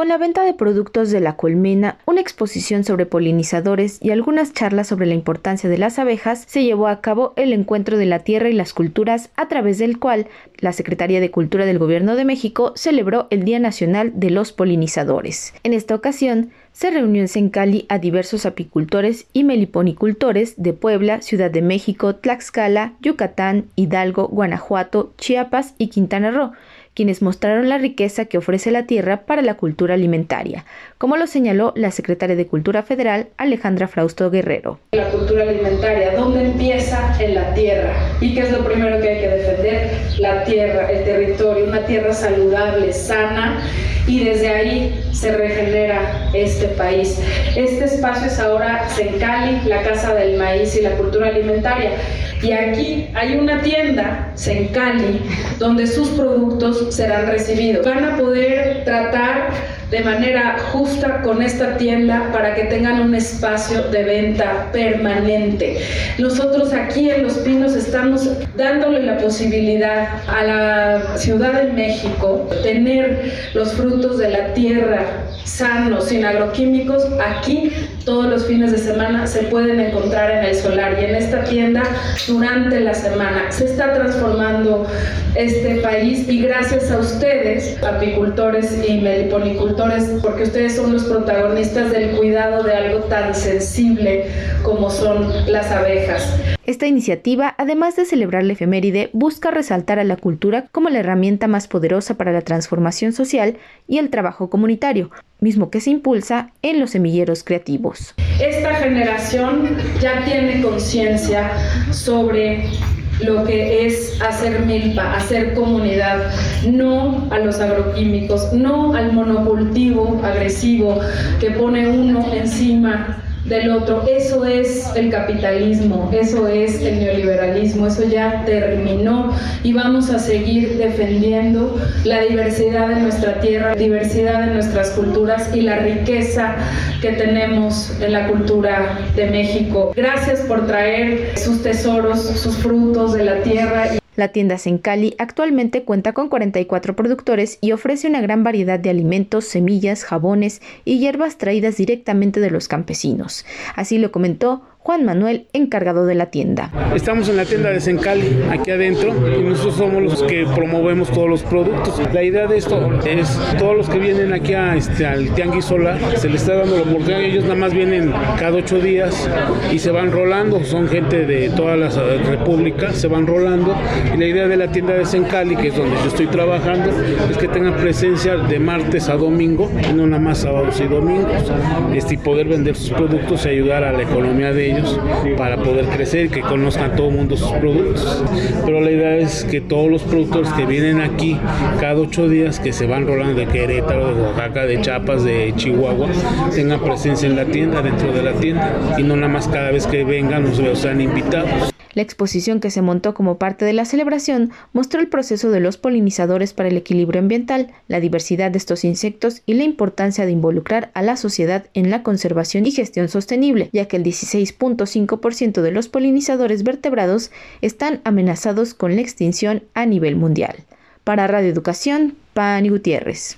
Con la venta de productos de la colmena, una exposición sobre polinizadores y algunas charlas sobre la importancia de las abejas, se llevó a cabo el Encuentro de la Tierra y las Culturas, a través del cual la Secretaría de Cultura del Gobierno de México celebró el Día Nacional de los Polinizadores. En esta ocasión, se reunió en Sencali a diversos apicultores y meliponicultores de Puebla, Ciudad de México, Tlaxcala, Yucatán, Hidalgo, Guanajuato, Chiapas y Quintana Roo, quienes mostraron la riqueza que ofrece la tierra para la cultura alimentaria, como lo señaló la secretaria de Cultura Federal, Alejandra Frausto Guerrero. La cultura alimentaria, ¿dónde empieza? En la tierra. ¿Y qué es lo primero que hay que defender? La tierra, el territorio, una tierra saludable, sana, y desde ahí se regenera este país. Este espacio es ahora Sencali, la Casa del Maíz y la Cultura Alimentaria. Y aquí hay una tienda, Sencali, donde sus productos serán recibidos. Van a poder tratar de manera justa con esta tienda para que tengan un espacio de venta permanente. Nosotros aquí en Los Pinos estamos dándole la posibilidad a la Ciudad de México tener los frutos de la tierra sanos, sin agroquímicos, aquí todos los fines de semana se pueden encontrar en el solar y en esta tienda durante la semana. Se está transformando este país y gracias a ustedes, apicultores y meliponicultores, porque ustedes son los protagonistas del cuidado de algo tan sensible como son las abejas. Esta iniciativa, además de celebrar la efeméride, busca resaltar a la cultura como la herramienta más poderosa para la transformación social y el trabajo comunitario, mismo que se impulsa en los semilleros creativos. Esta generación ya tiene conciencia sobre lo que es hacer milpa, hacer comunidad, no a los agroquímicos, no al monocultivo agresivo que pone uno encima del otro. Eso es el capitalismo, eso es el neoliberalismo, eso ya terminó y vamos a seguir defendiendo la diversidad de nuestra tierra, la diversidad de nuestras culturas y la riqueza que tenemos en la cultura de México. Gracias por traer sus tesoros, sus frutos de la tierra. La tienda Sencali actualmente cuenta con 44 productores y ofrece una gran variedad de alimentos, semillas, jabones y hierbas traídas directamente de los campesinos. Así lo comentó Juan Manuel, encargado de la tienda. Estamos en la tienda de Sencali, aquí adentro, y nosotros somos los que promovemos todos los productos. La idea de esto es todos los que vienen aquí a, este, al Tianguis Solar, se les está dando la oportunidad, ellos nada más vienen cada ocho días y se van rolando, son gente de todas las repúblicas, se van rolando, y la idea de la tienda de Sencali, que es donde yo estoy trabajando, es que tengan presencia de martes a domingo, no nada más sábados y domingos, este, y poder vender sus productos y ayudar a la economía de ellos para poder crecer que conozcan todo el mundo sus productos. Pero la idea es que todos los productores que vienen aquí cada ocho días, que se van rolando de Querétaro, de Oaxaca, de Chiapas, de Chihuahua, tengan presencia en la tienda, dentro de la tienda, y no nada más cada vez que vengan nos sean invitados. La exposición que se montó como parte de la celebración mostró el proceso de los polinizadores para el equilibrio ambiental, la diversidad de estos insectos y la importancia de involucrar a la sociedad en la conservación y gestión sostenible, ya que el 16.5% de los polinizadores vertebrados están amenazados con la extinción a nivel mundial. Para Radio Educación, Pani Gutiérrez.